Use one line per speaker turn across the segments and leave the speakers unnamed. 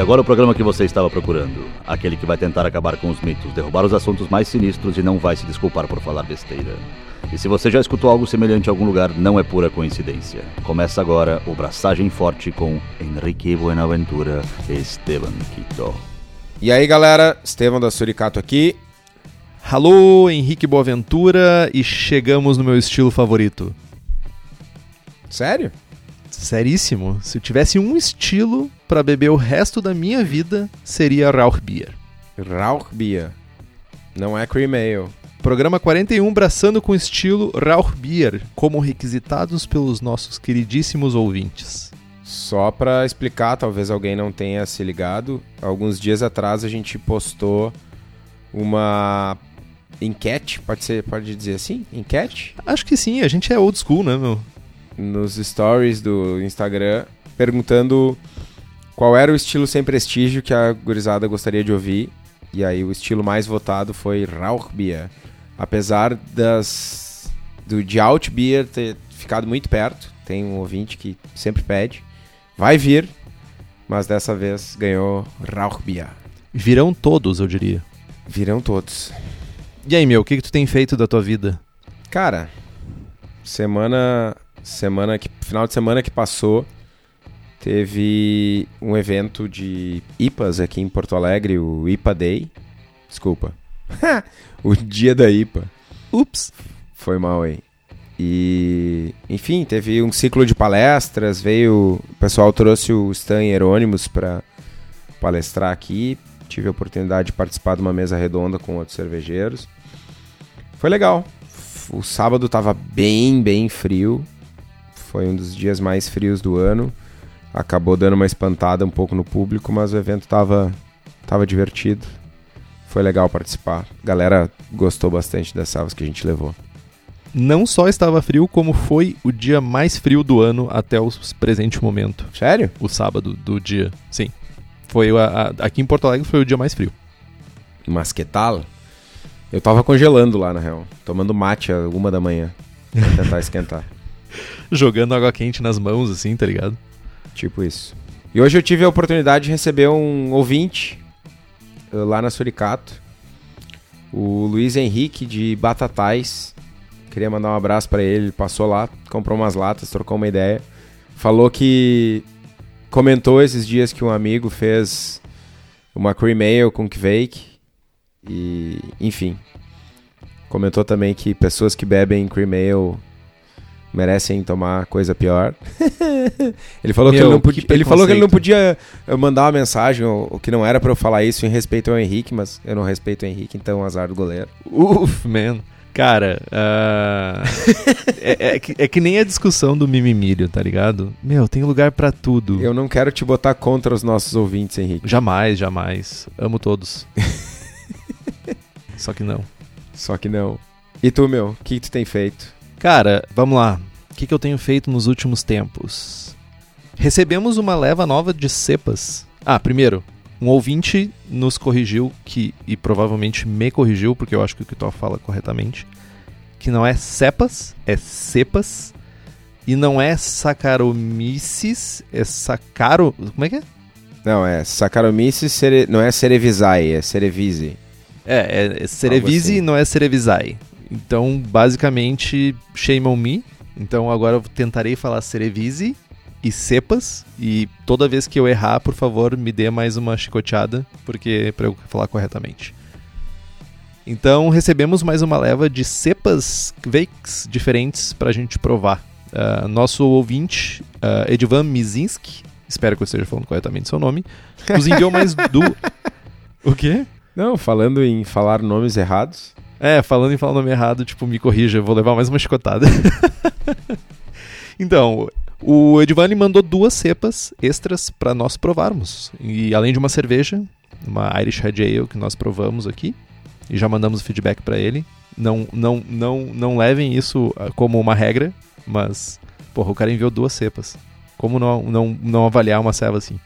E agora o programa que você estava procurando. Aquele que vai tentar acabar com os mitos, derrubar os assuntos mais sinistros e não vai se desculpar por falar besteira. E se você já escutou algo semelhante em algum lugar, não é pura coincidência. Começa agora o Braçagem Forte com Henrique Buenaventura e Esteban Quito.
E aí galera, Estevam da Suricato aqui.
Alô, Henrique Boaventura e chegamos no meu estilo favorito.
Sério?
Seríssimo. Se eu tivesse um estilo para beber o resto da minha vida, seria Rauchbier.
Rauchbier. Não é cream ale.
Programa 41 braçando com estilo Rauchbier, como requisitados pelos nossos queridíssimos ouvintes.
Só para explicar, talvez alguém não tenha se ligado, alguns dias atrás a gente postou uma enquete, pode ser, pode dizer assim, enquete?
Acho que sim, a gente é old school, né, meu?
Nos stories do Instagram, perguntando qual era o estilo sem prestígio que a gurizada gostaria de ouvir. E aí o estilo mais votado foi Rauchbier. Apesar das do de Outbier ter ficado muito perto, tem um ouvinte que sempre pede. Vai vir, mas dessa vez ganhou Rauchbier.
Virão todos, eu diria.
Virão todos.
E aí, meu, o que, que tu tem feito da tua vida?
Cara, semana semana que final de semana que passou teve um evento de IPAs aqui em Porto Alegre, o IPA Day. Desculpa. o dia da IPA.
Ups.
Foi mal aí. E, enfim, teve um ciclo de palestras, veio, o pessoal trouxe o Stan Hieronymus para palestrar aqui. Tive a oportunidade de participar de uma mesa redonda com outros cervejeiros. Foi legal. O sábado estava bem, bem frio. Foi um dos dias mais frios do ano. Acabou dando uma espantada um pouco no público, mas o evento estava tava divertido. Foi legal participar. A galera gostou bastante das salvas que a gente levou.
Não só estava frio, como foi o dia mais frio do ano até o presente momento.
Sério?
O sábado do dia. Sim. Foi a, a, aqui em Porto Alegre foi o dia mais frio.
Mas que tal? Eu tava congelando lá, na real. Tomando mate a uma da manhã. Pra tentar esquentar.
Jogando água quente nas mãos, assim, tá ligado?
Tipo isso. E hoje eu tive a oportunidade de receber um ouvinte uh, lá na Suricato. O Luiz Henrique de Batatais. Queria mandar um abraço para ele. Passou lá, comprou umas latas, trocou uma ideia. Falou que comentou esses dias que um amigo fez uma cream ale com Kvake. E, enfim. Comentou também que pessoas que bebem cream ale merecem tomar coisa pior. ele falou
Meu,
que ele não podia, ele falou que ele não podia mandar uma mensagem, o que não era pra eu falar isso em respeito ao Henrique, mas eu não respeito o Henrique, então azar do goleiro.
Uf, man. Cara, ah, é, é que, é que nem a discussão do mimimílio, tá ligado? Meu, tem lugar pra tudo.
Eu não quero te botar contra os nossos ouvintes, Henrique.
Jamais, jamais. Amo todos. Só que não.
Só que não. E tu, meu, o que, que tu tem feito?
Cara, vamos lá. O que, que eu tenho feito nos últimos tempos? Recebemos uma leva nova de cepas. Ah, primeiro, um ouvinte nos corrigiu que e provavelmente me corrigiu porque eu acho que o Kitó fala corretamente, que não é cepas, é cepas e não é Saccharomyces, é Sacaro, como é que é?
Não, é Saccharomyces, cere... não é Cerevisiae, é Cerevise.
É, é, é Cerevise
assim.
não é Cerevisae. Então, basicamente, shame on me. Então agora eu tentarei falar Cerevise e cepas e toda vez que eu errar, por favor, me dê mais uma chicoteada, porque para eu falar corretamente. Então recebemos mais uma leva de cepas Kveiks diferentes para a gente provar. Ah, nosso ouvinte, uh, Edvan Mizinski, espero que eu esteja falando corretamente seu nome, nos enviou mais do. O quê?
Não, falando em falar nomes errados.
É, falando em falar o nome errado, tipo, me corrija, eu vou levar mais uma chicotada. então, o Edvani mandou duas cepas extras para nós provarmos. E além de uma cerveja, uma Irish Red Ale que nós provamos aqui, e já mandamos o feedback para ele. Não, não, não, não levem isso ah, como uma regra, mas, porra, o cara enviou duas cepas. Como não, não, não avaliar uma ceva assim?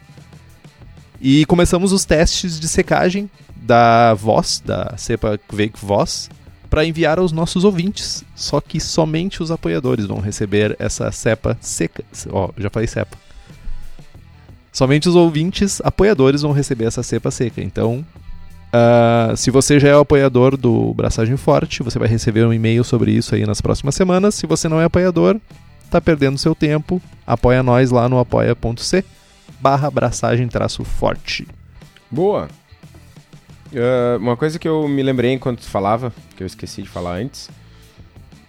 E começamos os testes de secagem da voz, da cepa Kvake Voz, para enviar aos nossos ouvintes. Só que somente os apoiadores vão receber essa cepa seca. Ó, já falei cepa. Somente os ouvintes apoiadores vão receber essa cepa seca. Então, uh, se você já é apoiador do Braçagem Forte, você vai receber um e-mail sobre isso aí nas próximas semanas. Se você não é apoiador, tá perdendo seu tempo. Apoia nós lá no apoia.c barra braçagem traço forte.
Boa. Uh, uma coisa que eu me lembrei enquanto falava, que eu esqueci de falar antes,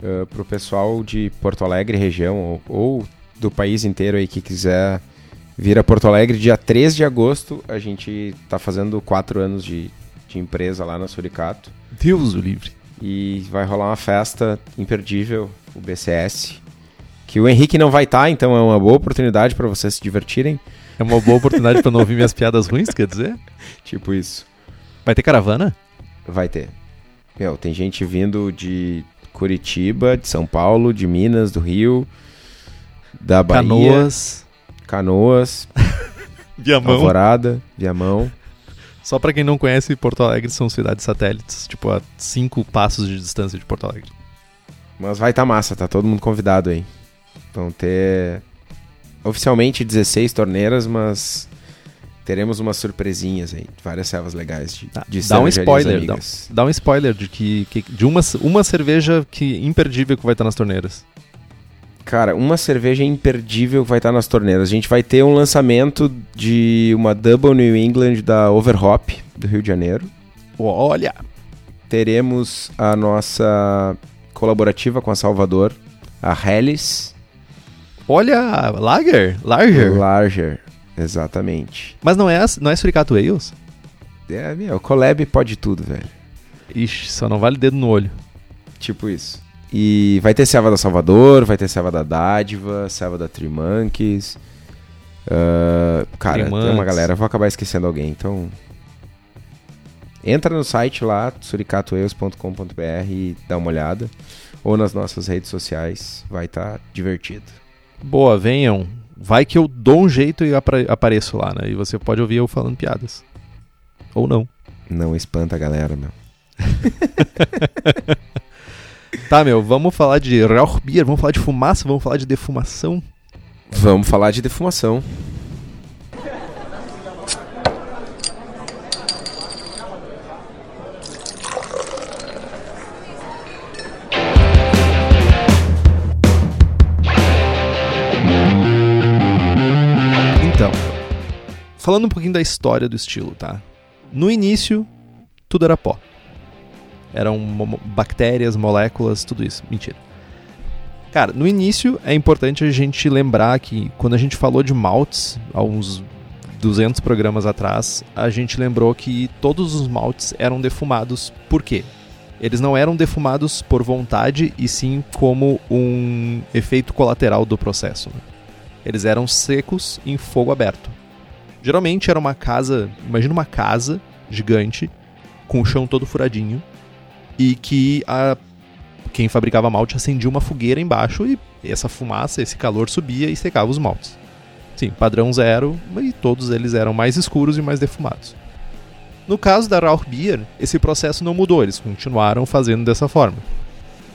uh, pro pessoal de Porto Alegre região ou, ou do país inteiro aí que quiser vir a Porto Alegre, dia 3 de agosto, a gente tá fazendo quatro anos de, de empresa lá na Suricato.
Deus o livre.
E vai rolar uma festa imperdível, o BCS, que o Henrique não vai estar, tá, então é uma boa oportunidade para vocês se divertirem.
É uma boa oportunidade para não ouvir minhas piadas ruins, quer dizer?
Tipo isso.
Vai ter caravana?
Vai ter. Meu, tem gente vindo de Curitiba, de São Paulo, de Minas, do Rio, da Bahia.
Canoas.
Canoas.
Viamão.
Alvorada, Viamão.
Só para quem não conhece, Porto Alegre são cidades satélites, tipo a cinco passos de distância de Porto Alegre.
Mas vai estar tá massa, tá todo mundo convidado aí. Vão ter oficialmente 16 torneiras, mas teremos umas surpresinhas aí, várias servas legais de,
tá,
de
dá um spoiler, dá, dá, um spoiler de que, que, de uma, uma cerveja que imperdível que vai estar nas torneiras.
Cara, uma cerveja imperdível vai estar nas torneiras. A gente vai ter um lançamento de uma Double New England da Overhop do Rio de Janeiro.
Olha!
Teremos a nossa colaborativa com a Salvador, a Helles.
Olha, Lager? Larger?
Larger, exatamente.
Mas não é, não é Suricato Ales?
É, meu, collab pode tudo, velho.
Ixi, só não vale dedo no olho.
Tipo isso. E vai ter serva da Salvador, vai ter serva da Dádiva, serva da Trimanques. Uh, cara, Trimanques. tem uma galera, vou acabar esquecendo alguém, então. Entra no site lá, suricatoeus.com.br e dá uma olhada. Ou nas nossas redes sociais, vai estar tá divertido.
Boa, venham. Vai que eu dou um jeito e apareço lá, né? E você pode ouvir eu falando piadas. Ou não.
Não espanta a galera, meu.
Tá, meu, vamos falar de Rauchbier, vamos falar de fumaça, vamos falar de defumação.
Vamos falar de defumação.
Falando um pouquinho da história do estilo, tá? No início, tudo era pó. Eram bactérias, moléculas, tudo isso. Mentira. Cara, no início é importante a gente lembrar que quando a gente falou de maltes, há uns 200 programas atrás, a gente lembrou que todos os maltes eram defumados. Por quê? Eles não eram defumados por vontade e sim como um efeito colateral do processo. Né? Eles eram secos em fogo aberto. Geralmente era uma casa, imagina uma casa gigante com o chão todo furadinho e que a, quem fabricava malte acendia uma fogueira embaixo e essa fumaça, esse calor subia e secava os maltes. Sim, padrão zero, e todos eles eram mais escuros e mais defumados. No caso da Rauchbier, esse processo não mudou, eles continuaram fazendo dessa forma.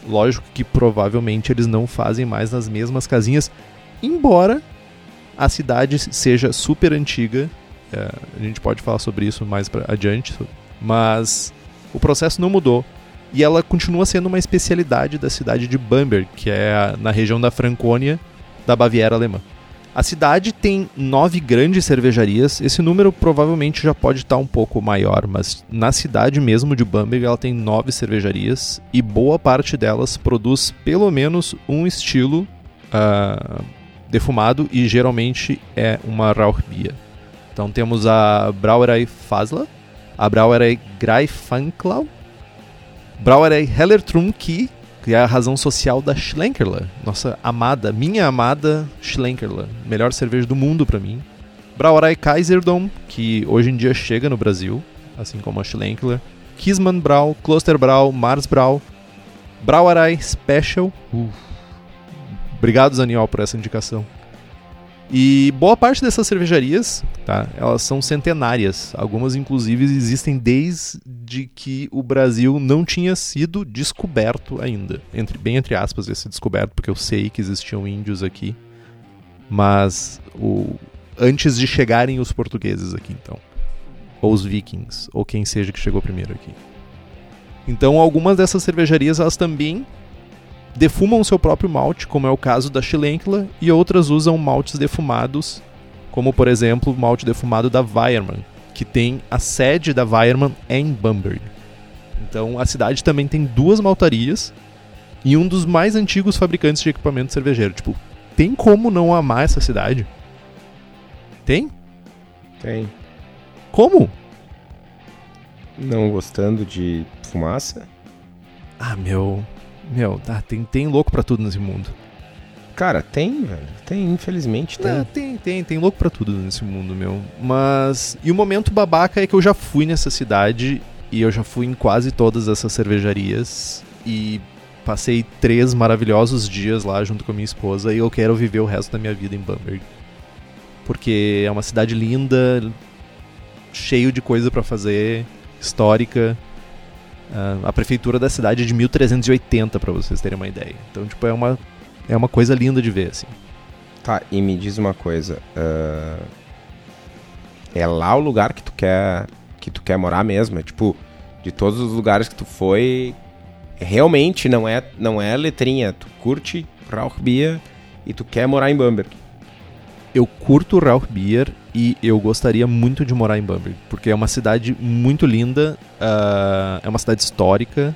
Lógico que provavelmente eles não fazem mais nas mesmas casinhas, embora a cidade seja super antiga. É, a gente pode falar sobre isso mais pra adiante, mas o processo não mudou e ela continua sendo uma especialidade da cidade de Bamberg, que é na região da Francônia, da Baviera alemã. A cidade tem nove grandes cervejarias. Esse número provavelmente já pode estar um pouco maior, mas na cidade mesmo de Bamberg ela tem nove cervejarias e boa parte delas produz pelo menos um estilo uh, defumado e geralmente é uma Rauchbier. Então temos a Brauerei Fasla, a Brauerei Greifenklau, Brauerei Hellertrum, que, é a razão social da Schlenkerla, nossa amada, minha amada Schlenkerla, melhor cerveja do mundo para mim. Brauerei Kaiserdom, que hoje em dia chega no Brasil, assim como a Schlenkler. Kisman Brau, Kloster Brau, Mars Brau, Brauerei Special. Uh. Obrigado, Zaniol, por essa indicação. E boa parte dessas cervejarias, tá? Elas são centenárias. Algumas, inclusive, existem desde que o Brasil não tinha sido descoberto ainda. Entre, bem entre aspas, esse descoberto, porque eu sei que existiam índios aqui. Mas o, antes de chegarem os portugueses aqui, então. Ou os vikings, ou quem seja que chegou primeiro aqui. Então, algumas dessas cervejarias elas também defumam o seu próprio malte, como é o caso da Schlenkla, e outras usam maltes defumados, como por exemplo o malte defumado da Weiermann, que tem a sede da Weiermann é em Bamberg. Então a cidade também tem duas maltarias e um dos mais antigos fabricantes de equipamento cervejeiro. Tipo, tem como não amar essa cidade? Tem?
Tem.
Como?
Não gostando de fumaça?
Ah, meu. Meu, tá, tem, tem louco pra tudo nesse mundo.
Cara, tem, velho. Tem, infelizmente tem.
Não, tem, tem, tem louco pra tudo nesse mundo, meu. Mas. E o momento babaca é que eu já fui nessa cidade e eu já fui em quase todas essas cervejarias e passei três maravilhosos dias lá junto com a minha esposa e eu quero viver o resto da minha vida em Bamberg. Porque é uma cidade linda, cheio de coisa para fazer, histórica. Uh, a prefeitura da cidade é de 1380, para vocês terem uma ideia. Então, tipo, é uma, é uma coisa linda de ver, assim.
Tá, e me diz uma coisa. Uh, é lá o lugar que tu quer que tu quer morar mesmo? É tipo, de todos os lugares que tu foi, realmente não é, não é letrinha. Tu curte Rauchbier e tu quer morar em Bamberg.
Eu curto Rauchbier e eu gostaria muito de morar em Bamberg, porque é uma cidade muito linda, uh, é uma cidade histórica,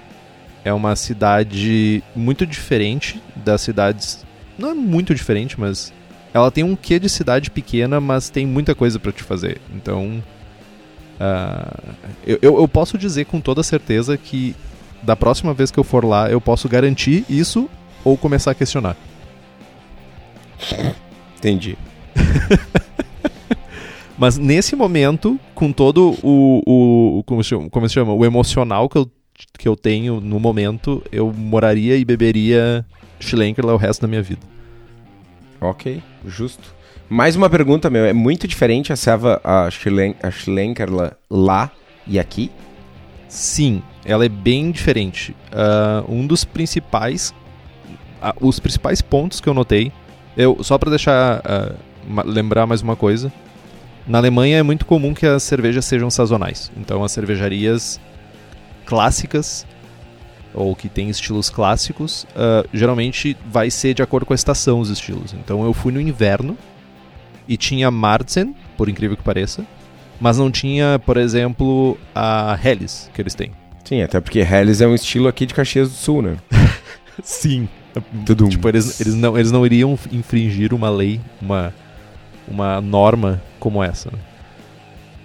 é uma cidade muito diferente das cidades. Não é muito diferente, mas ela tem um quê de cidade pequena, mas tem muita coisa para te fazer. Então, uh, eu, eu posso dizer com toda certeza que da próxima vez que eu for lá, eu posso garantir isso ou começar a questionar.
Entendi.
Mas nesse momento, com todo o, o, o como, se chama, como se chama, o emocional que eu, que eu tenho no momento, eu moraria e beberia Schlenker o resto da minha vida.
Ok, justo. Mais uma pergunta, meu. É muito diferente a serva, a, Schlen, a Schlenker lá e aqui?
Sim, ela é bem diferente. Uh, um dos principais, uh, os principais pontos que eu notei, eu só para deixar uh, lembrar mais uma coisa, na Alemanha é muito comum que as cervejas sejam sazonais. Então as cervejarias clássicas ou que tem estilos clássicos, uh, geralmente vai ser de acordo com a estação os estilos. Então eu fui no inverno e tinha Marzen, por incrível que pareça, mas não tinha, por exemplo, a Helles que eles têm.
Sim, até porque Helles é um estilo aqui de Caxias do Sul, né?
Sim. Tudo. Tipo, eles, eles, não, eles não iriam infringir uma lei, uma, uma norma como essa. Né?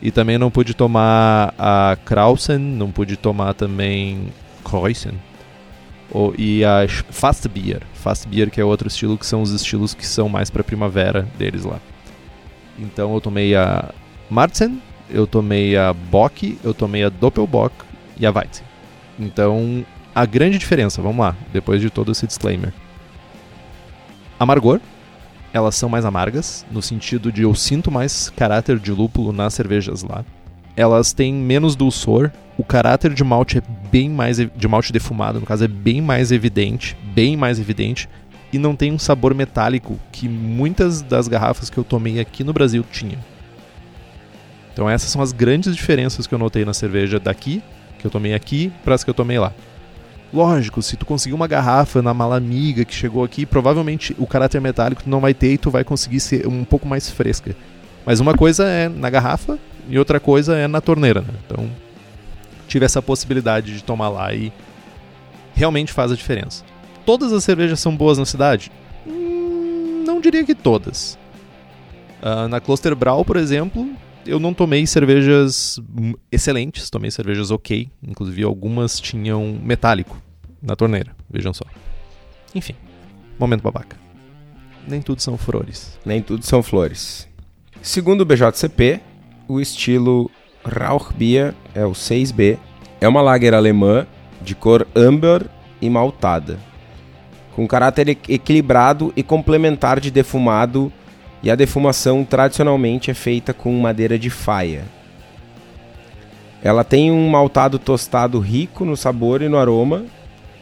E também não pude tomar a Krausen, não pude tomar também Kreuzen. Ou, e a Fast Beer. Fast Beer, que é outro estilo, que são os estilos que são mais pra primavera deles lá. Então eu tomei a Marzen, eu tomei a Bock, eu tomei a Doppelbock e a Weizen. Então, a grande diferença, vamos lá, depois de todo esse disclaimer. Amargor, elas são mais amargas, no sentido de eu sinto mais caráter de lúpulo nas cervejas lá. Elas têm menos dulçor, o caráter de malte é bem mais de malte defumado, no caso é bem mais evidente, bem mais evidente e não tem um sabor metálico que muitas das garrafas que eu tomei aqui no Brasil tinham. Então essas são as grandes diferenças que eu notei na cerveja daqui, que eu tomei aqui, para as que eu tomei lá. Lógico, se tu conseguir uma garrafa na mala amiga que chegou aqui, provavelmente o caráter metálico tu não vai ter e tu vai conseguir ser um pouco mais fresca. Mas uma coisa é na garrafa e outra coisa é na torneira, né? Então, tive essa possibilidade de tomar lá e realmente faz a diferença. Todas as cervejas são boas na cidade? Hum, não diria que todas. Uh, na Cluster Brau, por exemplo, eu não tomei cervejas excelentes, tomei cervejas ok. Inclusive, algumas tinham metálico na torneira, vejam só. Enfim, momento babaca. Nem tudo são flores.
Nem tudo são flores. Segundo o BJCP, o estilo Rauchbier é o 6B. É uma lager alemã de cor amber e maltada, com caráter equilibrado e complementar de defumado e a defumação tradicionalmente é feita com madeira de faia. Ela tem um maltado tostado rico no sabor e no aroma,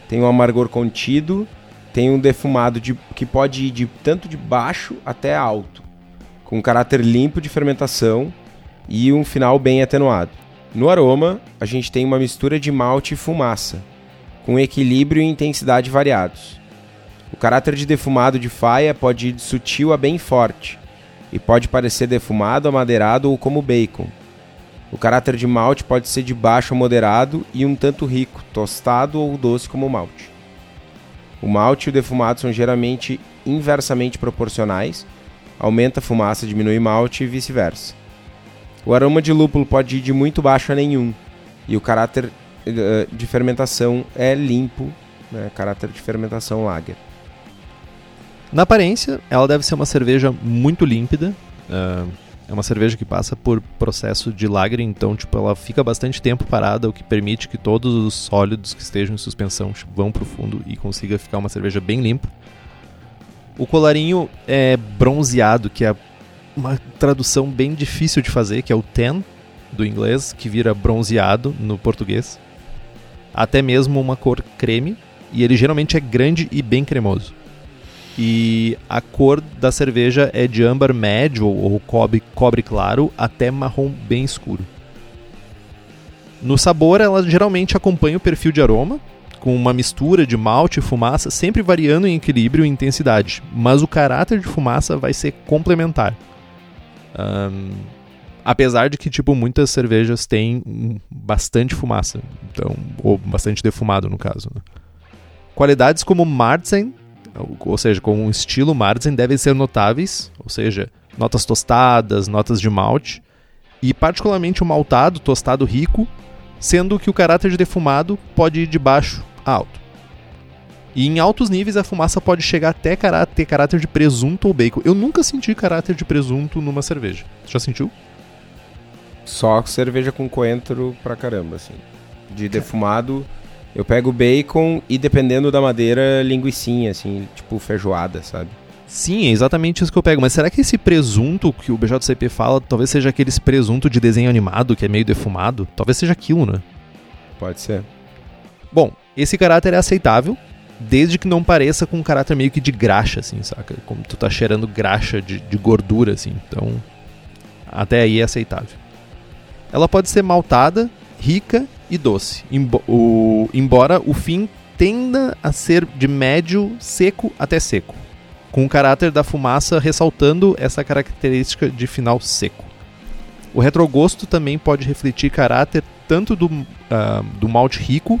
tem um amargor contido, tem um defumado de, que pode ir de tanto de baixo até alto, com um caráter limpo de fermentação e um final bem atenuado. No aroma, a gente tem uma mistura de malte e fumaça, com equilíbrio e intensidade variados. O caráter de defumado de faia pode ir de sutil a bem forte, e pode parecer defumado, amadeirado ou como bacon. O caráter de malte pode ser de baixo a moderado e um tanto rico, tostado ou doce como o malte. O malte e o defumado são geralmente inversamente proporcionais, aumenta a fumaça, diminui malte e vice-versa. O aroma de lúpulo pode ir de muito baixo a nenhum, e o caráter uh, de fermentação é limpo, né, caráter de fermentação lager.
Na aparência, ela deve ser uma cerveja muito límpida. Uh, é uma cerveja que passa por processo de lagre, então tipo, ela fica bastante tempo parada, o que permite que todos os sólidos que estejam em suspensão vão para o fundo e consiga ficar uma cerveja bem limpa. O colarinho é bronzeado, que é uma tradução bem difícil de fazer, que é o tan do inglês, que vira bronzeado no português. Até mesmo uma cor creme, e ele geralmente é grande e bem cremoso. E a cor da cerveja é de âmbar médio ou cobre, cobre claro até marrom bem escuro. No sabor, ela geralmente acompanha o perfil de aroma, com uma mistura de malte e fumaça, sempre variando em equilíbrio e intensidade, mas o caráter de fumaça vai ser complementar. Um, apesar de que tipo muitas cervejas têm bastante fumaça, então ou bastante defumado no caso. Né? Qualidades como Marzen ou seja, com um estilo Marzen, devem ser notáveis, ou seja, notas tostadas, notas de malte, e particularmente o maltado, tostado rico, sendo que o caráter de defumado pode ir de baixo a alto. E em altos níveis a fumaça pode chegar até ter caráter de presunto ou bacon. Eu nunca senti caráter de presunto numa cerveja. Já sentiu?
Só cerveja com coentro pra caramba, assim. De defumado. Eu pego bacon e, dependendo da madeira, linguiçinha, assim, tipo feijoada, sabe?
Sim, é exatamente isso que eu pego. Mas será que esse presunto que o BJCP fala, talvez seja aquele presunto de desenho animado que é meio defumado? Talvez seja aquilo, né?
Pode ser.
Bom, esse caráter é aceitável, desde que não pareça com um caráter meio que de graxa, assim, saca? Como tu tá cheirando graxa de, de gordura, assim. Então, até aí é aceitável. Ela pode ser maltada, rica e doce, embora o fim tenda a ser de médio seco até seco, com o caráter da fumaça ressaltando essa característica de final seco. O retrogosto também pode refletir caráter tanto do, uh, do malte rico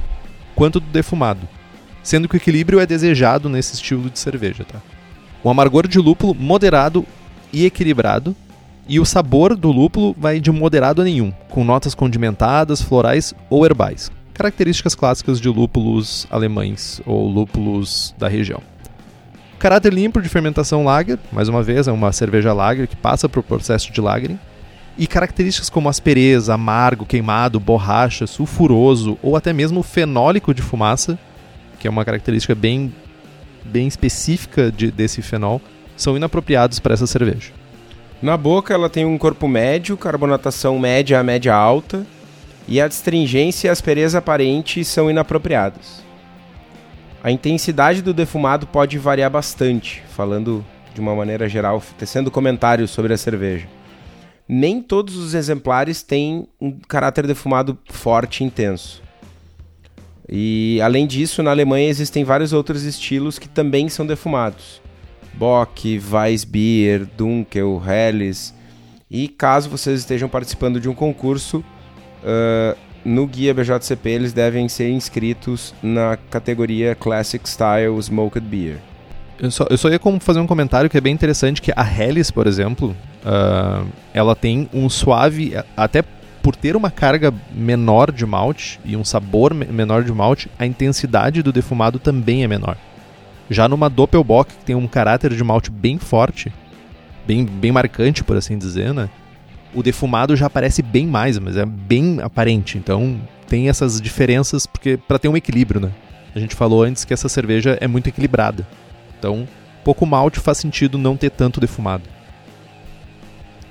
quanto do defumado, sendo que o equilíbrio é desejado nesse estilo de cerveja. Tá? O amargor de lúpulo moderado e equilibrado e o sabor do lúpulo vai de moderado a nenhum, com notas condimentadas, florais ou herbais. Características clássicas de lúpulos alemães ou lúpulos da região. Caráter limpo de fermentação lager, mais uma vez, é uma cerveja lager que passa por processo de lagering. E características como aspereza, amargo, queimado, borracha, sulfuroso ou até mesmo fenólico de fumaça, que é uma característica bem, bem específica de, desse fenol, são inapropriados para essa cerveja.
Na boca ela tem um corpo médio, carbonatação média a média alta, e a astringência e a aspereza aparente são inapropriadas. A intensidade do defumado pode variar bastante, falando de uma maneira geral, tecendo comentários sobre a cerveja. Nem todos os exemplares têm um caráter defumado forte e intenso. E além disso, na Alemanha existem vários outros estilos que também são defumados. Bock, Weissbier, Dunkel, Helles. E caso vocês estejam participando de um concurso, uh, no guia BJCP eles devem ser inscritos na categoria Classic Style Smoked Beer.
Eu só, eu só ia fazer um comentário que é bem interessante, que a Helles, por exemplo, uh, ela tem um suave, até por ter uma carga menor de malte e um sabor menor de malte, a intensidade do defumado também é menor. Já numa Doppelbock, que tem um caráter de malte bem forte, bem, bem marcante, por assim dizer, né? O defumado já aparece bem mais, mas é bem aparente. Então tem essas diferenças porque para ter um equilíbrio, né? A gente falou antes que essa cerveja é muito equilibrada. Então, pouco malte faz sentido não ter tanto defumado.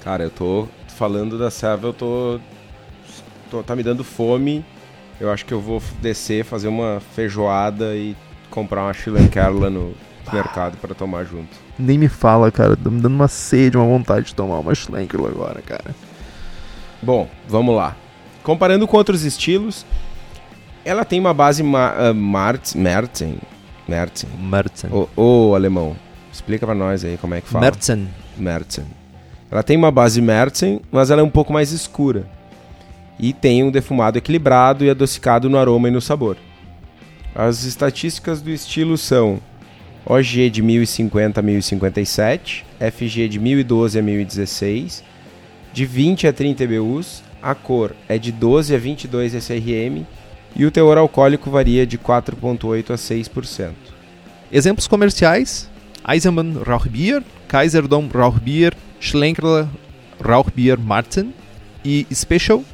Cara, eu tô falando da serva, eu tô, tô tá me dando fome. Eu acho que eu vou descer, fazer uma feijoada e comprar uma Schillenkerla no mercado para tomar junto.
Nem me fala, cara. Tá me dando uma sede, uma vontade de tomar uma Schlenkerla agora, cara.
Bom, vamos lá. Comparando com outros estilos, ela tem uma base ma uh, Martin, Merten. Merten.
Merten.
Ô, ô, alemão, explica pra nós aí como é que fala.
Merten.
Merten. Ela tem uma base Merten, mas ela é um pouco mais escura. E tem um defumado equilibrado e adocicado no aroma e no sabor. As estatísticas do estilo são OG de 1050 a 1057, FG de 1012 a 1016, de 20 a 30 EBUs, a cor é de 12 a 22 SRM e o teor alcoólico varia de 4,8 a 6%.
Exemplos comerciais: Eisenbahn Rauchbier, Kaiserdom Rauchbier, Schlenkerla Rauchbier Marzen e Special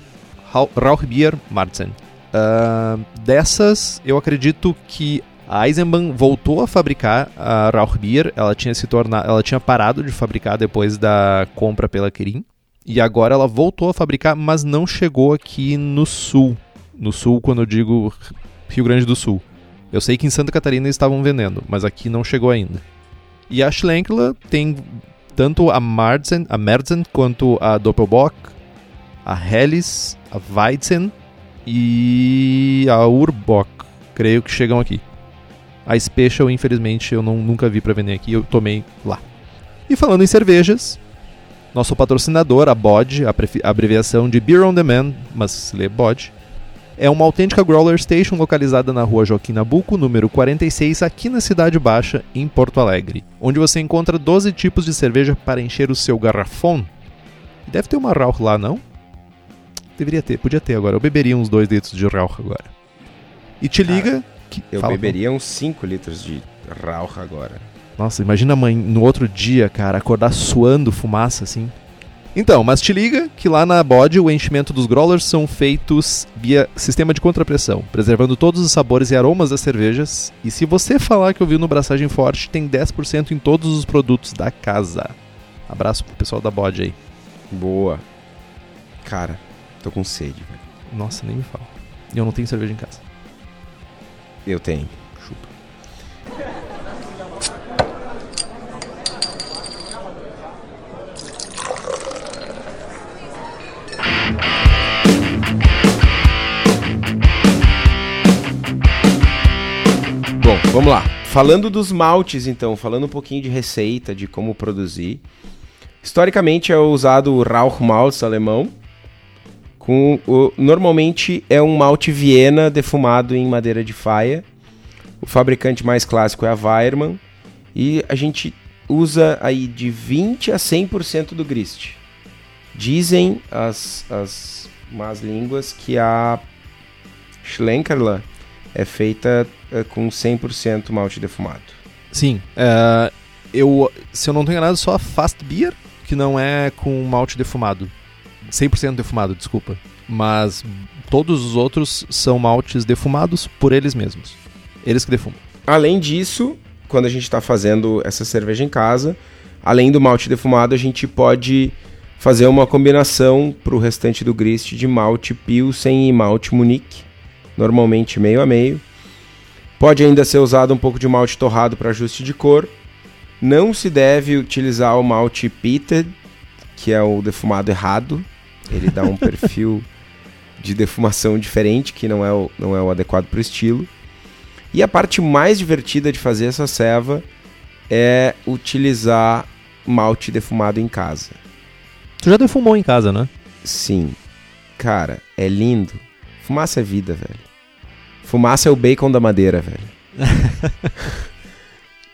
Rauchbier Marzen. Uh, dessas, eu acredito que a Eisenbahn voltou a fabricar a Rauchbier, ela tinha se tornado, ela tinha parado de fabricar depois da compra pela Kirin. E agora ela voltou a fabricar, mas não chegou aqui no sul. No sul, quando eu digo Rio Grande do Sul. Eu sei que em Santa Catarina eles estavam vendendo, mas aqui não chegou ainda. E a Schlenkla tem tanto a Marzen, a Merzen quanto a Doppelbock, a Helles, a Weizen e a Urbock, creio que chegam aqui. A Special, infelizmente, eu não, nunca vi para vender aqui, eu tomei lá. E falando em cervejas, nosso patrocinador, a BOD, a, abreviação de Beer on Demand, mas se lê BOD, é uma autêntica Growler Station localizada na rua Joaquim Nabuco, número 46, aqui na Cidade Baixa, em Porto Alegre, onde você encontra 12 tipos de cerveja para encher o seu garrafão. Deve ter uma Rauch lá, não? Deveria ter, podia ter agora. Eu beberia uns 2 litros de Rauch agora. E te Cara, liga.
Que... Eu beberia uns 5 litros de Rauch agora.
Nossa, imagina mãe no outro dia, cara, acordar suando fumaça assim. Então, mas te liga que lá na bode o enchimento dos growlers são feitos via sistema de contrapressão, preservando todos os sabores e aromas das cervejas. E se você falar que ouviu no Braçagem Forte, tem 10% em todos os produtos da casa. Abraço pro pessoal da bode aí.
Boa. Cara, tô com sede, velho.
Nossa, nem me fala. E eu não tenho cerveja em casa.
Eu tenho. Bom, vamos lá. Falando dos maltes, então, falando um pouquinho de receita, de como produzir. Historicamente é usado o Rauchmalz alemão. Com o, normalmente é um malte Viena defumado em madeira de faia. O fabricante mais clássico é a Weirmann. E a gente usa aí de 20 a 100% do grist. Dizem as, as más línguas que a Schlenkerla é feita uh, com 100% malte defumado.
Sim. Uh, eu, se eu não estou enganado, só a Fast Beer, que não é com malte defumado. 100% defumado, desculpa. Mas todos os outros são maltes defumados por eles mesmos. Eles que defumam.
Além disso, quando a gente está fazendo essa cerveja em casa, além do malte defumado, a gente pode fazer uma combinação para o restante do grist de malte Pilsen e malte Munique normalmente meio a meio. Pode ainda ser usado um pouco de malte torrado para ajuste de cor. Não se deve utilizar o malte pitted, que é o defumado errado. Ele dá um perfil de defumação diferente, que não é o, não é o adequado para o estilo. E a parte mais divertida de fazer essa ceva é utilizar malte defumado em casa.
Tu já defumou em casa, né?
Sim. Cara, é lindo. Fumaça é vida, velho. Fumaça é o bacon da madeira, velho.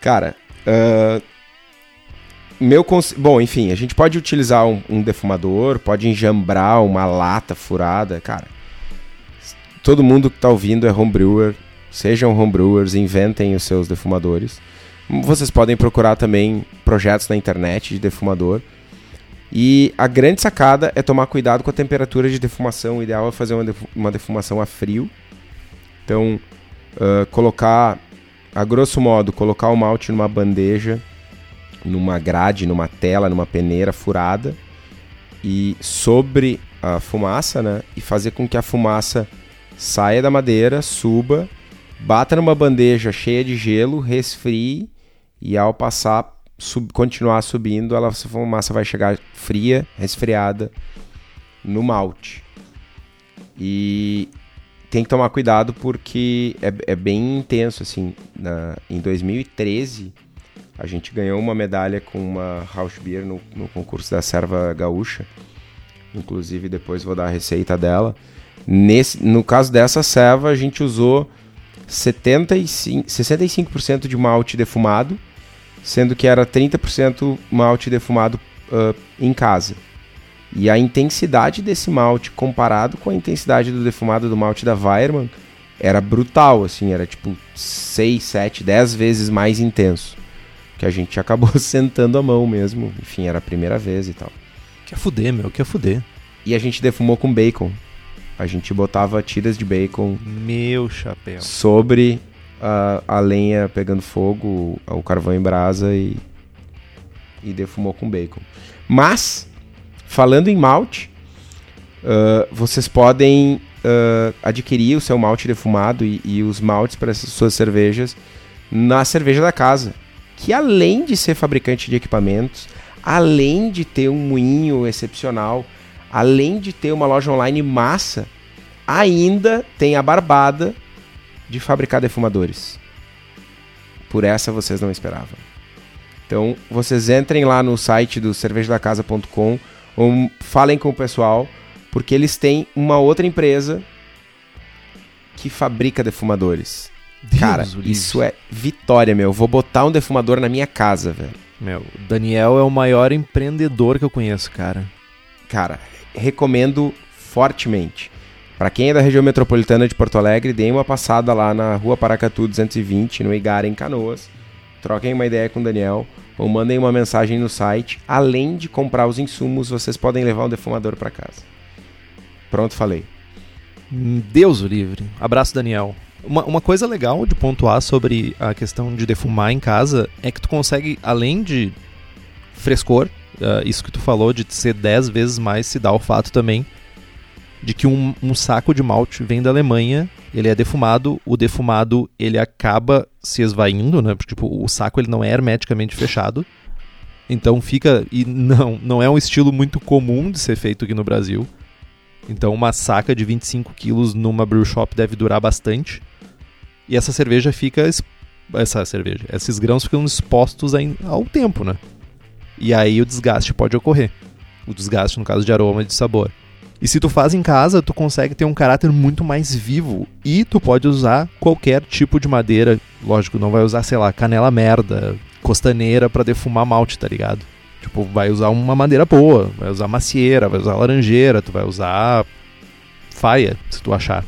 Cara, uh, meu bom, enfim, a gente pode utilizar um, um, defumador, pode enjambrar uma lata furada, cara. Todo mundo que tá ouvindo é homebrewer, sejam homebrewers, inventem os seus defumadores. Vocês podem procurar também projetos na internet de defumador. E a grande sacada é tomar cuidado com a temperatura de defumação. O ideal é fazer uma, uma defumação a frio. Então, uh, colocar, a grosso modo, colocar o malte numa bandeja, numa grade, numa tela, numa peneira furada e sobre a fumaça, né? E fazer com que a fumaça saia da madeira, suba, bata numa bandeja cheia de gelo, resfrie e ao passar, sub, continuar subindo, ela, essa fumaça vai chegar fria, resfriada no malte. E tem que tomar cuidado porque é, é bem intenso, assim. Na, em 2013, a gente ganhou uma medalha com uma House Beer no, no concurso da Serva Gaúcha. Inclusive, depois vou dar a receita dela. Nesse, no caso dessa serva, a gente usou 75, 65% de malte defumado, sendo que era 30% malte defumado uh, em casa. E a intensidade desse malte comparado com a intensidade do defumado do malte da Weirmann era brutal, assim, era tipo 6, 7, 10 vezes mais intenso. Que a gente acabou sentando a mão mesmo, enfim, era a primeira vez e tal.
Quer fuder, meu, quer fuder.
E a gente defumou com bacon. A gente botava tiras de bacon.
Meu chapéu.
Sobre a, a lenha pegando fogo, o carvão em brasa e, e defumou com bacon. Mas Falando em malte, uh, vocês podem uh, adquirir o seu malte defumado e, e os maltes para essas suas cervejas na cerveja da casa, que além de ser fabricante de equipamentos, além de ter um moinho excepcional, além de ter uma loja online massa, ainda tem a barbada de fabricar defumadores. Por essa vocês não esperavam. Então, vocês entrem lá no site do cervejadacasa.com ou falem com o pessoal, porque eles têm uma outra empresa que fabrica defumadores. Deus Cara, isso é vitória, meu. Vou botar um defumador na minha casa, velho.
Meu, Daniel é o maior empreendedor que eu conheço, cara.
Cara, recomendo fortemente. Para quem é da região metropolitana de Porto Alegre, deem uma passada lá na Rua Paracatu 220, no Igara, em Canoas. Troquem uma ideia com o Daniel ou mandem uma mensagem no site. Além de comprar os insumos, vocês podem levar um defumador para casa. Pronto, falei.
Deus o livre. Abraço, Daniel. Uma, uma coisa legal de pontuar sobre a questão de defumar em casa é que tu consegue, além de frescor, uh, isso que tu falou de ser 10 vezes mais, se dá o fato também de que um, um, saco de malte vem da Alemanha, ele é defumado, o defumado ele acaba se esvaindo, né? Porque, tipo, o saco ele não é hermeticamente fechado. Então fica e não, não é um estilo muito comum de ser feito aqui no Brasil. Então uma saca de 25 quilos numa brew shop deve durar bastante. E essa cerveja fica essa cerveja, esses grãos ficam expostos ao tempo, né? E aí o desgaste pode ocorrer. O desgaste no caso de aroma e de sabor. E se tu faz em casa, tu consegue ter um caráter muito mais vivo. E tu pode usar qualquer tipo de madeira. Lógico, não vai usar, sei lá, canela merda, costaneira para defumar malte, tá ligado? Tipo, vai usar uma madeira boa, vai usar macieira, vai usar laranjeira, tu vai usar faia, se tu achar.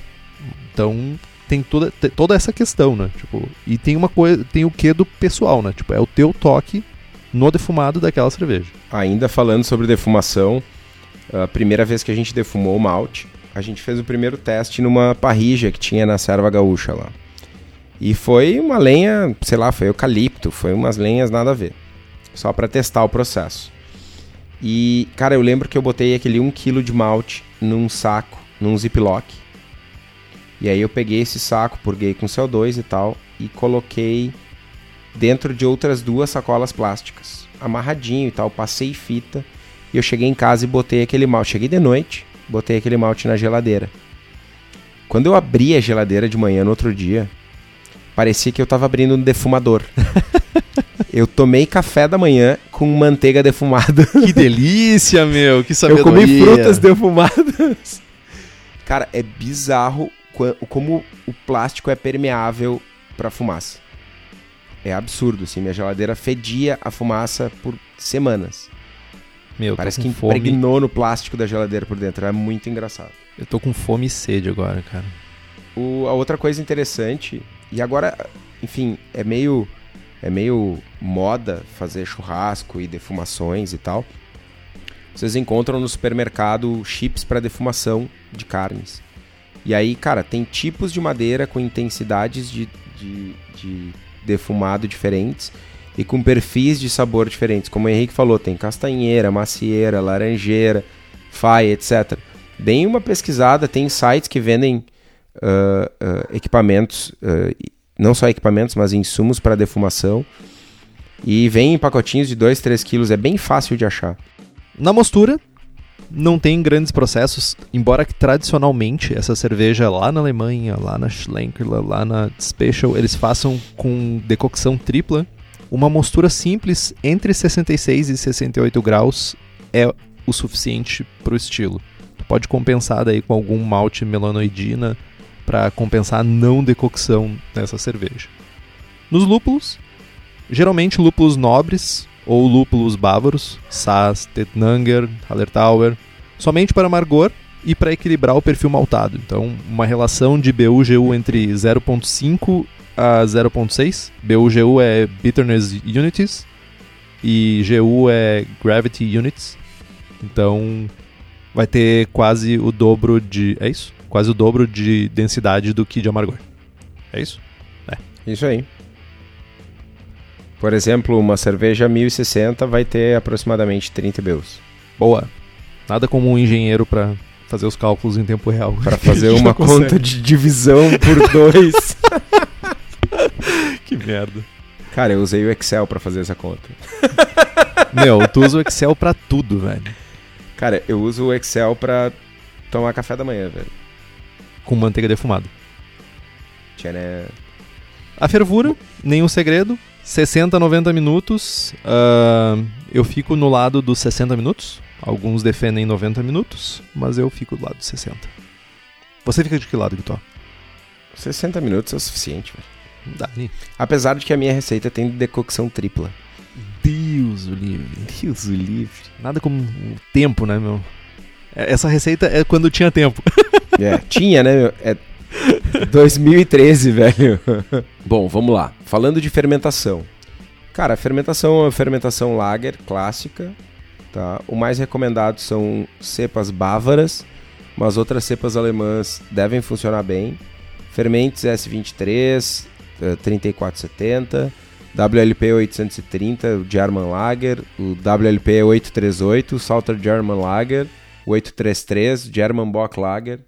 Então, tem toda, tem toda essa questão, né? Tipo, e tem uma coisa, tem o que do pessoal, né? Tipo, é o teu toque no defumado daquela cerveja.
Ainda falando sobre defumação, a primeira vez que a gente defumou o malte, a gente fez o primeiro teste numa parrija que tinha na serva gaúcha lá. E foi uma lenha, sei lá, foi eucalipto, foi umas lenhas nada a ver. Só para testar o processo. E, cara, eu lembro que eu botei aquele 1 kg de malte num saco, num ziplock. E aí eu peguei esse saco, purguei com CO2 e tal, e coloquei dentro de outras duas sacolas plásticas, amarradinho e tal, passei fita e eu cheguei em casa e botei aquele malte. Cheguei de noite, botei aquele malte na geladeira. Quando eu abri a geladeira de manhã no outro dia, parecia que eu tava abrindo um defumador. eu tomei café da manhã com manteiga defumada.
Que delícia, meu! Que sabedoria!
Eu comi frutas defumadas. Cara, é bizarro como o plástico é permeável para fumaça. É absurdo, assim. Minha geladeira fedia a fumaça por semanas. Meu, Parece que impregnou no plástico da geladeira por dentro. É muito engraçado.
Eu tô com fome e sede agora, cara.
O, a outra coisa interessante, e agora, enfim, é meio, é meio moda fazer churrasco e defumações e tal. Vocês encontram no supermercado chips para defumação de carnes. E aí, cara, tem tipos de madeira com intensidades de, de, de defumado diferentes e com perfis de sabor diferentes. Como o Henrique falou, tem castanheira, macieira, laranjeira, faia, etc. Deem uma pesquisada, tem sites que vendem uh, uh, equipamentos, uh, não só equipamentos, mas insumos para defumação. E vem em pacotinhos de 2, 3 quilos, é bem fácil de achar.
Na mostura, não tem grandes processos, embora que tradicionalmente essa cerveja lá na Alemanha, lá na Schlenkerla, lá na Special, eles façam com decocção tripla. Uma mostura simples entre 66 e 68 graus é o suficiente para o estilo. Tu pode compensar daí com algum malte melanoidina para compensar a não decocção dessa cerveja. Nos lúpulos, geralmente lúpulos nobres ou lúpulos bávaros, Sass, Tettnanger, Hallertauer, somente para amargor e para equilibrar o perfil maltado. Então, uma relação de BU-GU entre 0.5 a 0.6. BU-GU é Bitterness Unities e GU é Gravity Units. Então, vai ter quase o dobro de... É isso? Quase o dobro de densidade do que de amargor. É isso?
É. Isso aí. Por exemplo, uma cerveja 1060 vai ter aproximadamente 30 BUs.
Boa. Nada como um engenheiro para fazer os cálculos em tempo real.
Para fazer uma conta de divisão por dois.
que merda.
Cara, eu usei o Excel para fazer essa conta.
Meu, tu usa o Excel para tudo, velho.
Cara, eu uso o Excel para tomar café da manhã, velho.
Com manteiga defumada.
Tcharam.
A fervura, nenhum segredo. 60, 90 minutos. Uh, eu fico no lado dos 60 minutos. Alguns defendem 90 minutos, mas eu fico do lado dos 60. Você fica de que lado, Vitor?
60 minutos é o suficiente, velho.
Dá, né?
Apesar de que a minha receita tem decocção tripla.
Deus o livre. Deus o livre. Nada como o tempo, né, meu? É, essa receita é quando tinha tempo.
É, tinha, né, meu? É 2013, velho. Bom, vamos lá. Falando de fermentação. Cara, a fermentação é uma fermentação lager clássica. Tá? O mais recomendado são cepas bávaras, mas outras cepas alemãs devem funcionar bem. Fermentes S23, 3470, WLP 830, o German Lager, o WLP 838, o Salter German Lager, o 833, German Bock Lager.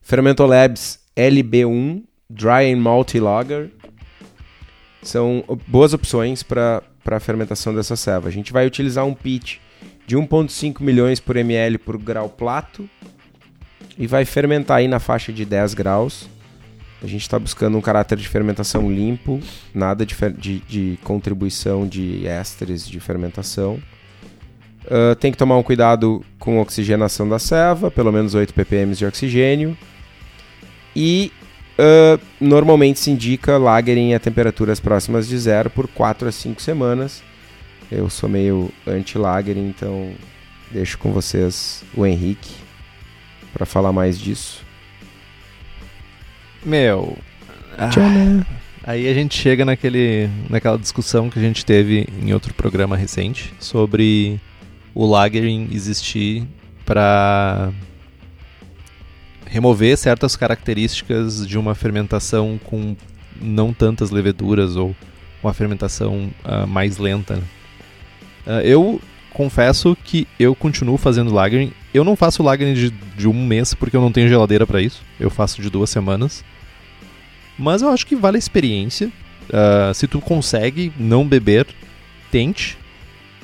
Fermentolabs LB1 Dry and Malty Lager. São boas opções para a fermentação dessa ceva. A gente vai utilizar um pitch de 1,5 milhões por ml por grau plato e vai fermentar aí na faixa de 10 graus. A gente está buscando um caráter de fermentação limpo, nada de, de, de contribuição de ésteres de fermentação. Uh, tem que tomar um cuidado com a oxigenação da ceva, pelo menos 8 ppm de oxigênio. E uh, normalmente se indica lagering a temperaturas próximas de zero por 4 a 5 semanas. Eu sou meio anti-lagering, então deixo com vocês o Henrique para falar mais disso.
Meu. Ah, aí a gente chega naquele, naquela discussão que a gente teve em outro programa recente sobre o lagering existir para remover certas características de uma fermentação com não tantas leveduras ou uma fermentação uh, mais lenta. Uh, eu confesso que eu continuo fazendo lagering. Eu não faço lagering de, de um mês porque eu não tenho geladeira para isso. Eu faço de duas semanas. Mas eu acho que vale a experiência. Uh, se tu consegue não beber, tente.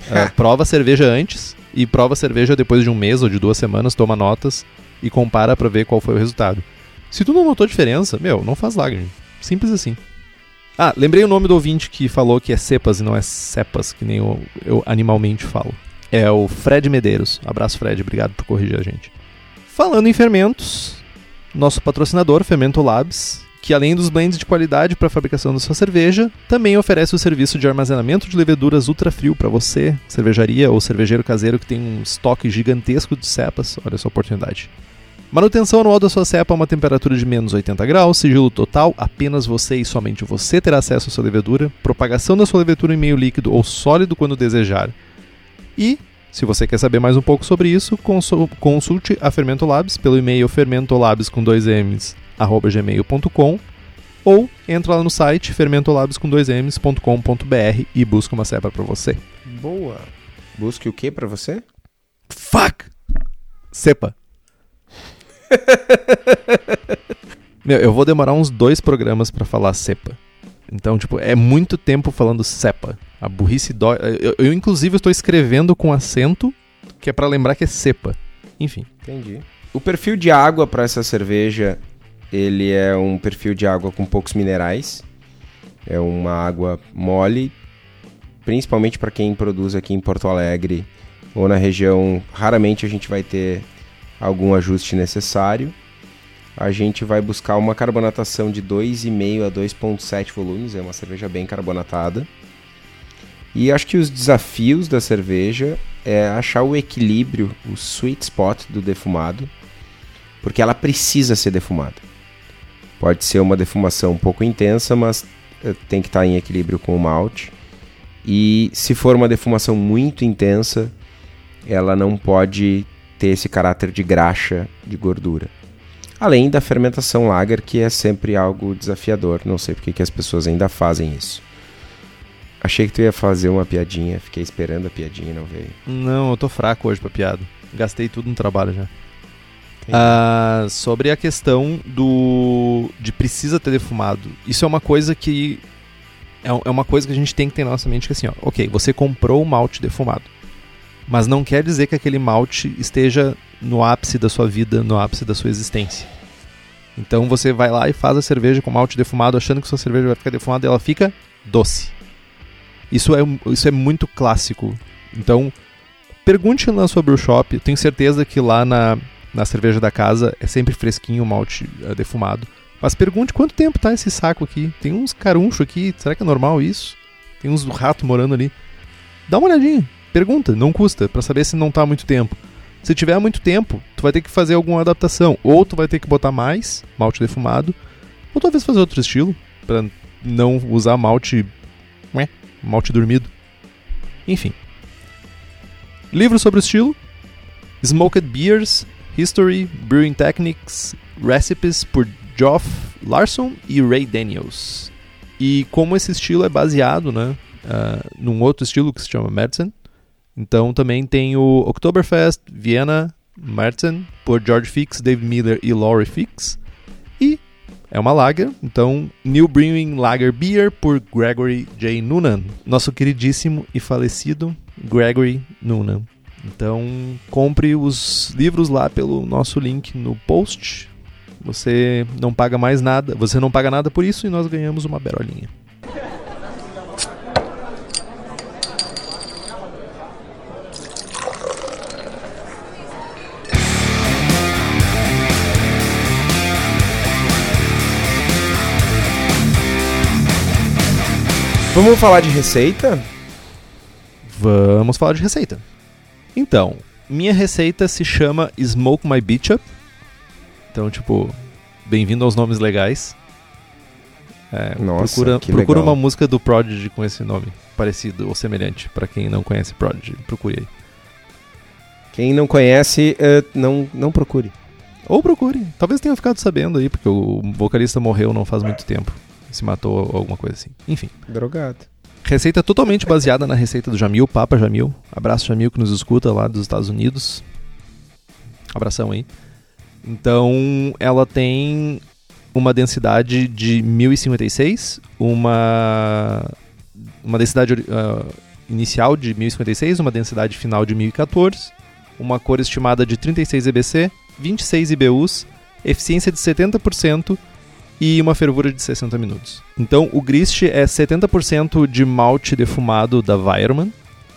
prova a cerveja antes e prova a cerveja depois de um mês ou de duas semanas, toma notas e compara para ver qual foi o resultado. Se tu não notou diferença, meu, não faz lágrima. Simples assim. Ah, lembrei o nome do ouvinte que falou que é cepas e não é cepas, que nem eu, eu animalmente falo. É o Fred Medeiros. Abraço, Fred. Obrigado por corrigir a gente. Falando em fermentos, nosso patrocinador, Fermento Labs, que além dos blends de qualidade para a fabricação da sua cerveja, também oferece o serviço de armazenamento de leveduras ultra frio para você, cervejaria ou cervejeiro caseiro que tem um estoque gigantesco de cepas. Olha essa oportunidade. Manutenção anual da sua cepa a uma temperatura de menos 80 graus, sigilo total, apenas você e somente você terá acesso à sua levedura, propagação da sua levedura em meio líquido ou sólido quando desejar. E, se você quer saber mais um pouco sobre isso, consulte a Fermento Labs pelo e-mail fermentolabs com dois M's, arroba gmail.com ou entra lá no site fermentolabs com dois M's.com.br e busca uma cepa para você.
Boa! Busque o que para você?
Fuck! Cepa. Meu, eu vou demorar uns dois programas para falar cepa. Então, tipo, é muito tempo falando cepa. A burrice dói. Eu, eu, inclusive, estou escrevendo com acento, que é para lembrar que é cepa. Enfim.
Entendi. O perfil de água para essa cerveja, ele é um perfil de água com poucos minerais. É uma água mole, principalmente para quem produz aqui em Porto Alegre ou na região. Raramente a gente vai ter algum ajuste necessário. A gente vai buscar uma carbonatação de 2,5 a 2,7 volumes, é uma cerveja bem carbonatada. E acho que os desafios da cerveja é achar o equilíbrio, o sweet spot do defumado, porque ela precisa ser defumada. Pode ser uma defumação um pouco intensa, mas eh, tem que estar em equilíbrio com o malte. E se for uma defumação muito intensa, ela não pode ter esse caráter de graxa, de gordura. Além da fermentação lager, que é sempre algo desafiador. Não sei porque que as pessoas ainda fazem isso. Achei que tu ia fazer uma piadinha, fiquei esperando a piadinha e não veio.
Não, eu tô fraco hoje pra piada. Gastei tudo no trabalho já. Ah, sobre a questão do de precisa ter defumado. Isso é uma coisa que é, é uma coisa que a gente tem que ter na nossa mente que assim, ó, OK, você comprou o malte defumado. Mas não quer dizer que aquele malte esteja no ápice da sua vida, no ápice da sua existência. Então você vai lá e faz a cerveja com malte defumado, achando que sua cerveja vai ficar defumada e ela fica doce. Isso é, isso é muito clássico. Então, pergunte na sua brew shop. Tenho certeza que lá na, na cerveja da casa é sempre fresquinho o malte uh, defumado. Mas pergunte quanto tempo tá esse saco aqui. Tem uns caruncho aqui. Será que é normal isso? Tem uns ratos morando ali. Dá uma olhadinha. Pergunta. Não custa. para saber se não tá muito tempo. Se tiver muito tempo, tu vai ter que fazer alguma adaptação. Ou tu vai ter que botar mais malte defumado. Ou talvez fazer outro estilo. para não usar malte malte dormido. Enfim. Livro sobre o estilo: Smoked Beers, History, Brewing Techniques, Recipes por Geoff Larson e Ray Daniels. E como esse estilo é baseado né, uh, num outro estilo que se chama Medicine, então também tem o Oktoberfest Vienna Mertzen por George Fix, David Miller e Laurie Fix. E é uma lager, então New Brewing Lager Beer por Gregory J. Noonan, nosso queridíssimo e falecido Gregory Noonan. Então compre os livros lá pelo nosso link no post. Você não paga mais nada, você não paga nada por isso e nós ganhamos uma berolinha.
Vamos falar de receita?
Vamos falar de receita. Então, minha receita se chama Smoke My Beach Up. Então, tipo, bem-vindo aos nomes legais. É, Nossa, procura, procura uma música do Prodigy com esse nome, parecido ou semelhante, para quem não conhece Prodigy, procure aí.
Quem não conhece, uh, não, não procure.
Ou procure. Talvez tenha ficado sabendo aí, porque o vocalista morreu não faz muito tempo se matou ou alguma coisa assim. Enfim.
Drogado.
Receita totalmente baseada na receita do Jamil, Papa Jamil. Abraço, Jamil, que nos escuta lá dos Estados Unidos. Abração aí. Então, ela tem uma densidade de 1056, uma, uma densidade uh, inicial de 1056, uma densidade final de 1014, uma cor estimada de 36 EBC, 26 IBUs, eficiência de 70% e uma fervura de 60 minutos. Então o grist é 70% de malte defumado da Weirmann,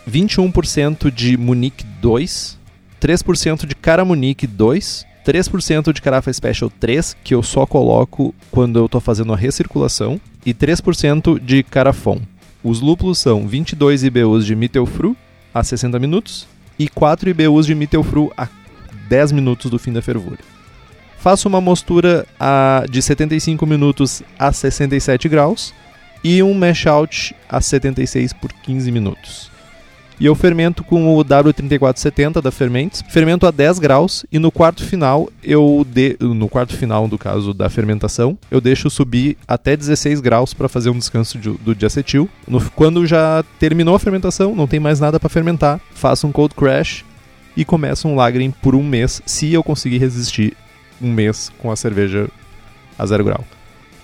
21% de Munich 2, 3% de Cara Munich 2, 3% de Carafa Special 3, que eu só coloco quando eu estou fazendo a recirculação, e 3% de Carafon. Os lúpulos são 22 IBUs de Mittelfru a 60 minutos e 4 IBUs de Mittelfru a 10 minutos do fim da fervura. Faço uma mostura a, de 75 minutos a 67 graus e um mash out a 76 por 15 minutos. E eu fermento com o W3470 da Fermentes, fermento a 10 graus e no quarto final eu de, no quarto final do caso da fermentação, eu deixo subir até 16 graus para fazer um descanso de, do diacetil. No, quando já terminou a fermentação, não tem mais nada para fermentar, faço um cold crash e começo um lagrim por um mês, se eu conseguir resistir um mês com a cerveja a zero grau.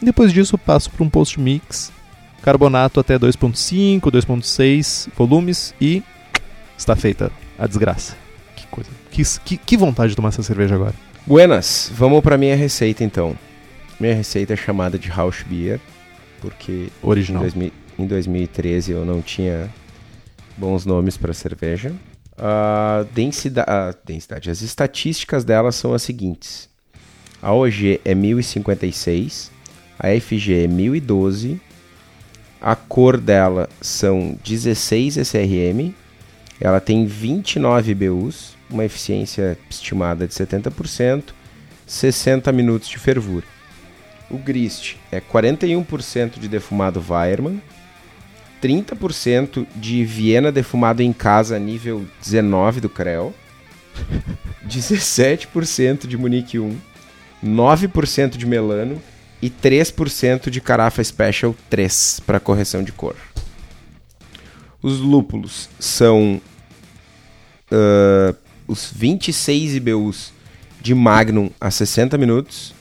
Depois disso, passo para um post-mix carbonato até 2.5, 2.6 volumes e está feita a desgraça. Que coisa. Que, que, que vontade de tomar essa cerveja agora.
Buenas, vamos para minha receita então. Minha receita é chamada de Rausch Beer, porque em,
Original.
2000 em 2013 eu não tinha bons nomes para cerveja. A densidade, a densidade, as estatísticas dela são as seguintes: a OG é 1056, a FG é 1012, a cor dela são 16 SRM, ela tem 29 BUs, uma eficiência estimada de 70%, 60 minutos de fervura. O grist é 41% de defumado Weirmann, 30% de Viena defumado em casa nível 19 do Creu, 17% de Munique 1, 9% de Melano e 3% de Carafa Special 3 para correção de cor. Os lúpulos são uh, os 26 IBUs de Magnum a 60 minutos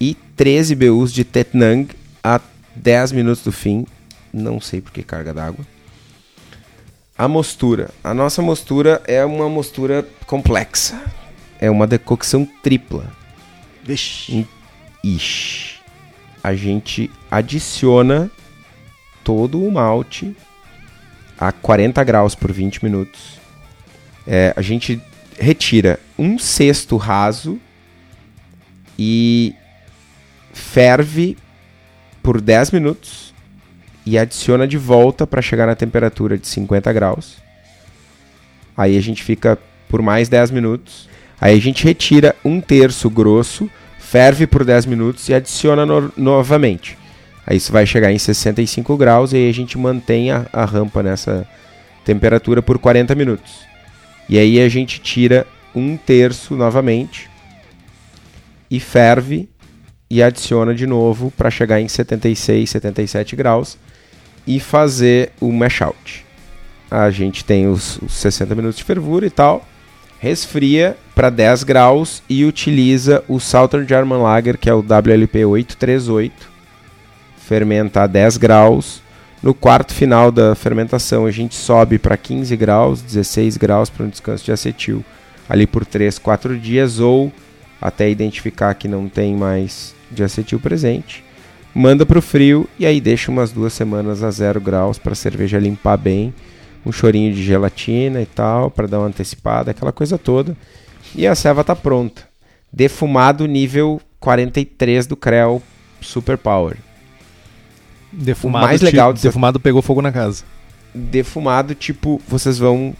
e 13 IBUs de Tetnang a 10 minutos do fim. Não sei por que carga d'água. A mostura. A nossa mostura é uma mostura complexa. É uma decocção tripla.
Vixe.
Ixi. A gente adiciona todo o malte a 40 graus por 20 minutos. É, a gente retira um sexto raso e ferve por 10 minutos e adiciona de volta para chegar na temperatura de 50 graus. Aí a gente fica por mais 10 minutos. Aí a gente retira um terço grosso, ferve por 10 minutos e adiciona no novamente. Aí isso vai chegar em 65 graus e aí a gente mantém a, a rampa nessa temperatura por 40 minutos. E aí a gente tira um terço novamente e ferve e adiciona de novo para chegar em 76, 77 graus e fazer o mash out. A gente tem os, os 60 minutos de fervura e tal, resfria para 10 graus e utiliza o Southern German Lager, que é o WLP 838, fermenta a 10 graus. No quarto final da fermentação, a gente sobe para 15 graus, 16 graus para um descanso de acetil, ali por 3, 4 dias, ou até identificar que não tem mais de acetil presente. Manda para o frio e aí deixa umas duas semanas a 0 graus para a cerveja limpar bem, um chorinho de gelatina e tal, para dar uma antecipada, aquela coisa toda. E a ceva tá pronta. Defumado nível 43 do Creu Super Power.
Defumado,
O mais
tipo-
legal dessa-
defumado pegou fogo na casa.
Defumado, tipo, vocês vão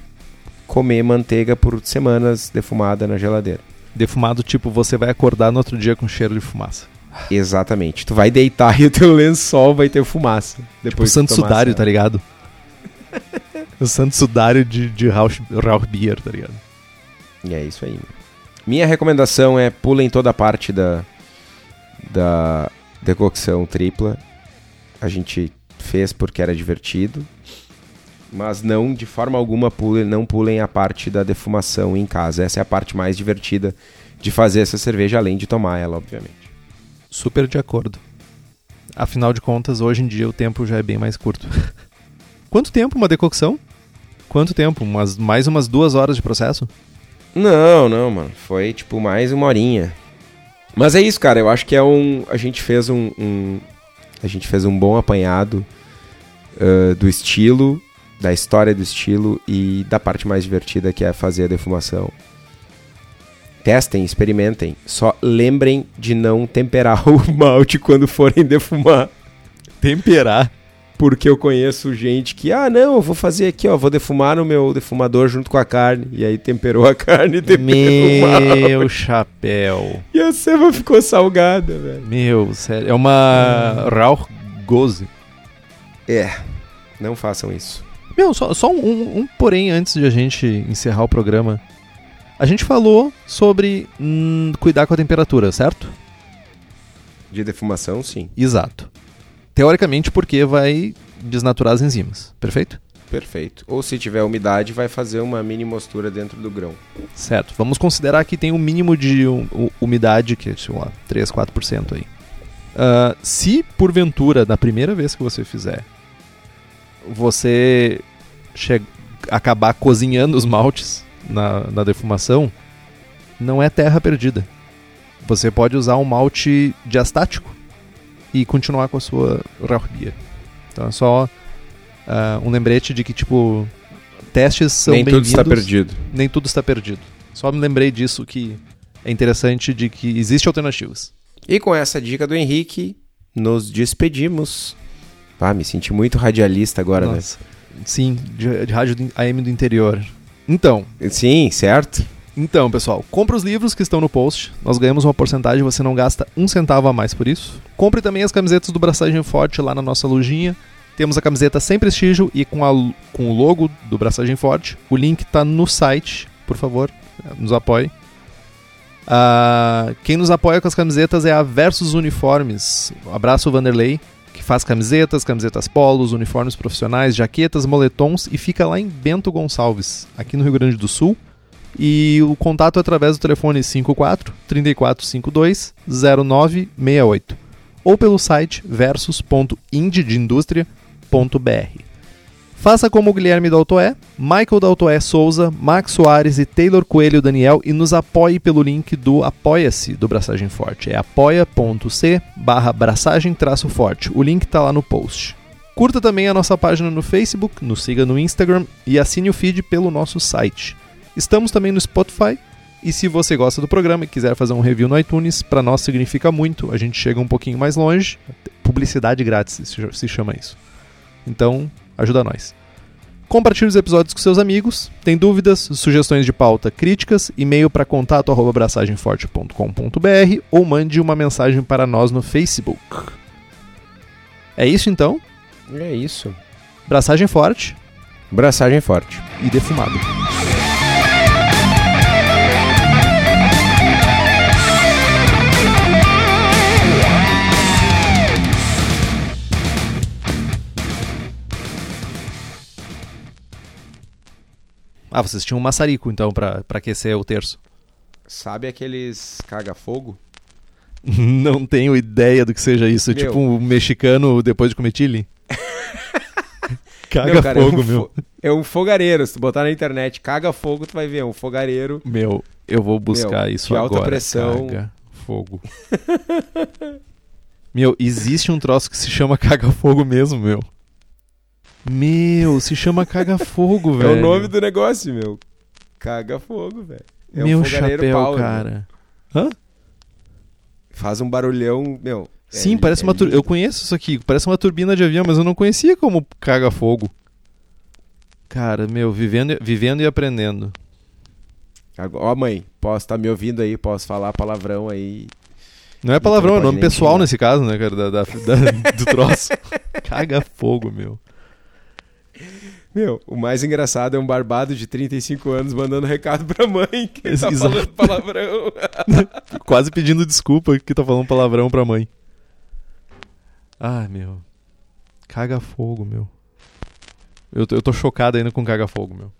comer manteiga por semanas defumada na geladeira.
Defumado, tipo, você vai acordar no outro dia com cheiro de fumaça.
Exatamente. Tu vai deitar e o teu lençol vai ter fumaça.
Tipo
Depois
Santo Sudário, tá ligado? O Santo Sudário de, de Rauch, Rauch Beer, tá ligado?
E é isso aí. Minha recomendação é pulem toda a parte da, da decocção tripla. A gente fez porque era divertido. Mas não, de forma alguma, pulem, não pulem a parte da defumação em casa. Essa é a parte mais divertida de fazer essa cerveja, além de tomar ela, obviamente.
Super de acordo. Afinal de contas, hoje em dia o tempo já é bem mais curto. Quanto tempo uma decocção? Quanto tempo? Umas, mais umas duas horas de processo?
Não, não, mano. Foi tipo mais uma horinha. Mas é isso, cara. Eu acho que é um. A gente fez um. um- a gente fez um bom apanhado ah, do estilo, da história do estilo e da parte mais divertida que é fazer a defumação. Testem, experimentem. Só lembrem de não temperar o malte quando forem defumar.
Temperar.
Porque eu conheço gente que, ah, não, eu vou fazer aqui, ó, vou defumar no meu defumador junto com a carne. E aí temperou a carne e temperou.
Meu chapéu.
E a ceva ficou salgada, velho.
Meu, sério. É uma Rauch Gose.
É, não façam isso.
Meu, só, só um, um porém antes de a gente encerrar o programa. A gente falou sobre hum, cuidar com a temperatura, certo?
De defumação, sim.
Exato. Teoricamente, porque vai desnaturar as enzimas, perfeito?
Perfeito. Ou se tiver umidade, vai fazer uma mini mostura dentro do grão.
Certo. Vamos considerar que tem um mínimo de um- umidade, que é, sei lá, 3, 4% aí. Ah, se, porventura, na primeira vez que você fizer, você acabar cozinhando os maltes na, na defumação, não é terra perdida. Você pode usar um malte diastático e continuar com a sua Rauchbier. Então é só ah, um lembrete de que, tipo, testes são
Nem tudo está
bem-vindos,
perdido.
Nem tudo está perdido. Só me lembrei disso que é interessante de que existe alternativas.
E com essa dica do Henrique, nos despedimos. Ah, me senti muito radialista agora, né?
Nossa. Sim, de, de rádio AM do interior. Então,
Sim, certo?
Então, pessoal, compre os livros que estão no post. Nós ganhamos uma porcentagem, você não gasta um centavo a mais por isso. Compre também as camisetas do Braçagem Forte lá na nossa lojinha. Temos a camiseta sem prestígio e com, a, com o logo do Braçagem Forte. O link está no site, por favor, nos apoie. Ah, quem nos apoia com as camisetas é a Versus Uniformes. Abraço, Vanderlei, que faz camisetas, camisetas polos, uniformes profissionais, jaquetas, moletons e fica lá em Bento Gonçalves, aqui no Rio Grande do Sul. E o contato é através do telefone 54 3452 0968 ou pelo site versus.indiedeindustria.br. Faça como o Guilherme da Autoé, Michael da Autoé Souza, Max Soares e Taylor Coelho Daniel e nos apoie pelo link do Apoia-se do Braçagem Forte. É apoia.c barra braçagem traço forte. O link está lá no post. Curta também a nossa página no Facebook, nos siga no Instagram e assine o feed pelo nosso site. Estamos também no Spotify. E se você gosta do programa e quiser fazer um review no iTunes, para nós significa muito. A gente chega um pouquinho mais longe. Publicidade grátis se- chama isso. Então, ajuda nós. Compartilhe os episódios com seus amigos. Tem dúvidas, sugestões de pauta, críticas, e-mail para contato@braçagemforte.com.br ou mande uma mensagem para nós no Facebook. É isso então.
É isso.
Braçagem forte
Braçagem forte.
e defumado. Ah, vocês tinham um maçarico então pra pra aquecer o terço.
Sabe aqueles caga-fogo?
Não tenho ideia do que seja isso.
Meu.
tipo um mexicano depois de comer chili. Caga
Meu, cara,
fogo,
é um
meu.
É um fogareiro. Se tu botar na internet caga fogo, tu vai ver. É um fogareiro.
Meu, eu vou buscar
Meu,
isso
de alta
agora.
pressão.
Caga fogo. meu, existe um troço que se chama caga fogo mesmo, meu. Meu, se chama caga fogo,
É
velho.
o nome do negócio, meu. Caga fogo, velho. É
meu
um
chapéu,
power, meu.
cara.
Faz um barulhão, meu. é
Sim,
li-
parece
é
uma tur...
lindo.
Eu conheço isso aqui, parece uma turbina de avião, mas eu não conhecia como caga fogo. Cara, meu, vivendo, vivendo e aprendendo.
Agora- Ó, mãe, posso estar me ouvindo aí, posso falar palavrão aí.
Não é palavrão, é nome pessoal
xingar.
nesse caso, né, cara? Da, da- da- do troço. Caga fogo, meu.
Meu, o mais engraçado é um barbado de 35 anos mandando recado pra mãe que
Ex-
tá
exato.
falando palavrão.
Quase pedindo desculpa que tá falando palavrão pra mãe. Ai, meu. Caga fogo, meu. Eu eu tô chocado ainda com caga fogo, meu.